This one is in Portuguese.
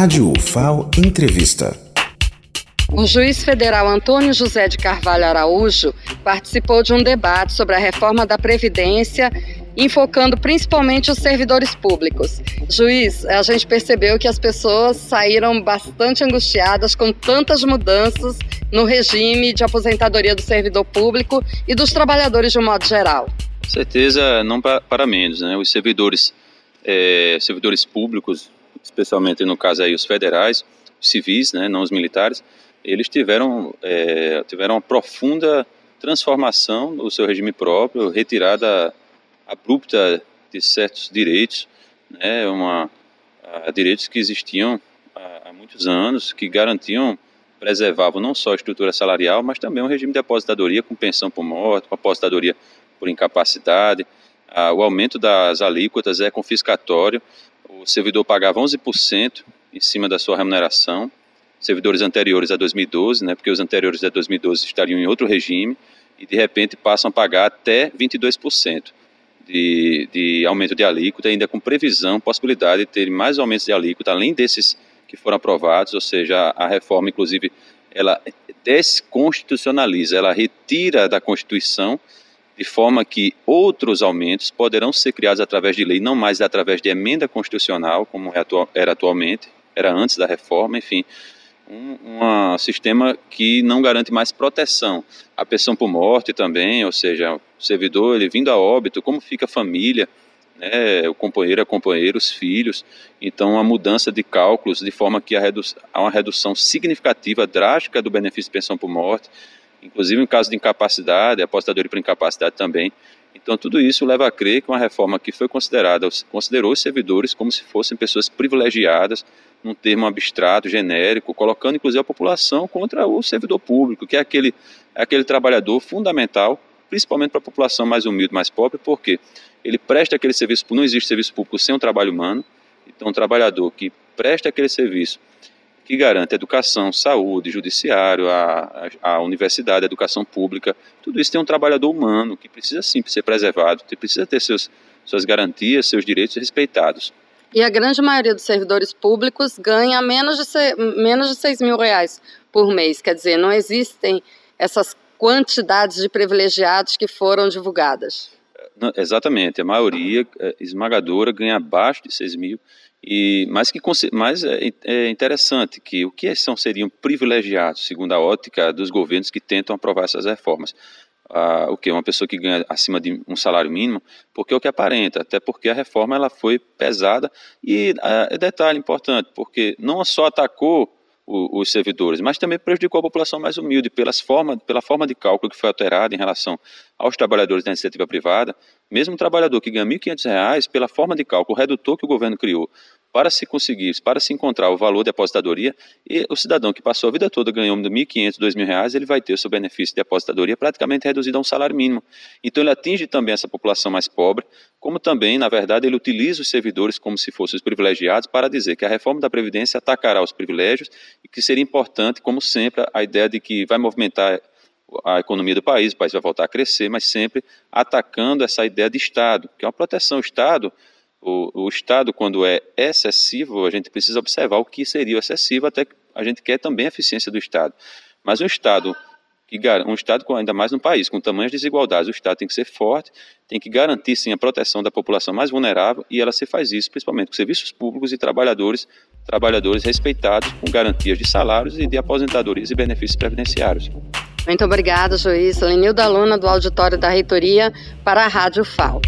Rádio UFAO Entrevista. O juiz federal Antônio José de Carvalho Araújo participou de um debate sobre a reforma da Previdência, enfocando principalmente os servidores públicos. Juiz, a gente percebeu que as pessoas saíram bastante angustiadas com tantas mudanças no regime de aposentadoria do servidor público e dos trabalhadores de um modo geral. Certeza, não para menos, né? Os servidores, é, servidores públicos, especialmente no caso aí os federais, civis, né, não os militares, eles tiveram, é, tiveram uma profunda transformação no seu regime próprio, retirada abrupta de certos direitos, né, uma, a, direitos que existiam há, há, muitos anos, que garantiam, preservavam não só a estrutura salarial, mas também um regime de aposentadoria com pensão por morte, com aposentadoria por incapacidade. A, o aumento das alíquotas é confiscatório, o servidor pagava 11% em cima da sua remuneração, servidores anteriores a 2012, né, porque os anteriores a 2012 estariam em outro regime, e de repente passam a pagar até 22% de, de aumento de alíquota, ainda com previsão, possibilidade de ter mais aumentos de alíquota, além desses que foram aprovados, ou seja, a, a reforma, inclusive, ela desconstitucionaliza, ela retira da Constituição de forma que outros aumentos poderão ser criados através de lei, não mais através de emenda constitucional, como é era atualmente, era antes da reforma, enfim, um, um sistema que não garante mais proteção. A pensão por morte também, ou seja, o servidor ele vindo a óbito, como fica a família, né, o companheiro, a companheira, os filhos. Então, a mudança de cálculos de forma que há uma redução significativa, drástica do benefício de pensão por morte, inclusive em caso de incapacidade, apostadoria por incapacidade também. Então, tudo isso leva a crer que uma reforma que foi considerada, considerou os servidores como se fossem pessoas privilegiadas, num termo abstrato, genérico, colocando inclusive a população contra o servidor público, que é aquele, é aquele trabalhador fundamental, principalmente para a população mais humilde, mais pobre, porque ele presta aquele serviço, não existe serviço público sem um trabalho humano, então um trabalhador que presta aquele serviço que garante educação, saúde, judiciário, a, a, a, universidade, a educação pública. Tudo isso tem um trabalhador humano que precisa sim ser preservado, que precisa ter seus, suas garantias, seus direitos respeitados. E a grande maioria dos servidores públicos ganha menos de, menos de 6 mil reais por mês. Quer dizer, não existem essas quantidades de privilegiados que foram divulgadas. Não, exatamente, a maioria é, esmagadora ganha abaixo de 6 mil. E, mas que mais é, é, interessante que o que são seriam privilegiados, segundo a ótica dos governos que tentam aprovar essas reformas. Ah, o que uma pessoa que ganha acima de um salário mínimo, porque é o que aparenta, até porque a reforma ela foi pesada e ah, detalhe importante, porque não só atacou os servidores, mas também prejudicou a população mais humilde pelas forma, pela forma de cálculo que foi alterada em relação aos trabalhadores da iniciativa privada. Mesmo um trabalhador que ganha R$ 1.500, pela forma de cálculo, redutor que o governo criou para se conseguir, para se encontrar o valor de aposentadoria, e o cidadão que passou a vida toda ganhando R$ 1.500, R$ 2.000, ele vai ter o seu benefício de aposentadoria praticamente reduzido a um salário mínimo. Então ele atinge também essa população mais pobre, como também, na verdade, ele utiliza os servidores como se fossem os privilegiados para dizer que a reforma da Previdência atacará os privilégios e que seria importante, como sempre, a ideia de que vai movimentar a economia do país, o país vai voltar a crescer, mas sempre atacando essa ideia de Estado, que é uma proteção. O Estado o, o Estado, quando é excessivo, a gente precisa observar o que seria o excessivo, até que a gente quer também a eficiência do Estado. Mas um Estado que um Estado ainda mais no país com tamanhas desigualdades, o Estado tem que ser forte, tem que garantir sim a proteção da população mais vulnerável e ela se faz isso principalmente com serviços públicos e trabalhadores, trabalhadores respeitados com garantias de salários e de aposentadorias e benefícios previdenciários. Muito obrigada, juiz Lenilda Luna do auditório da Reitoria para a Rádio FAO.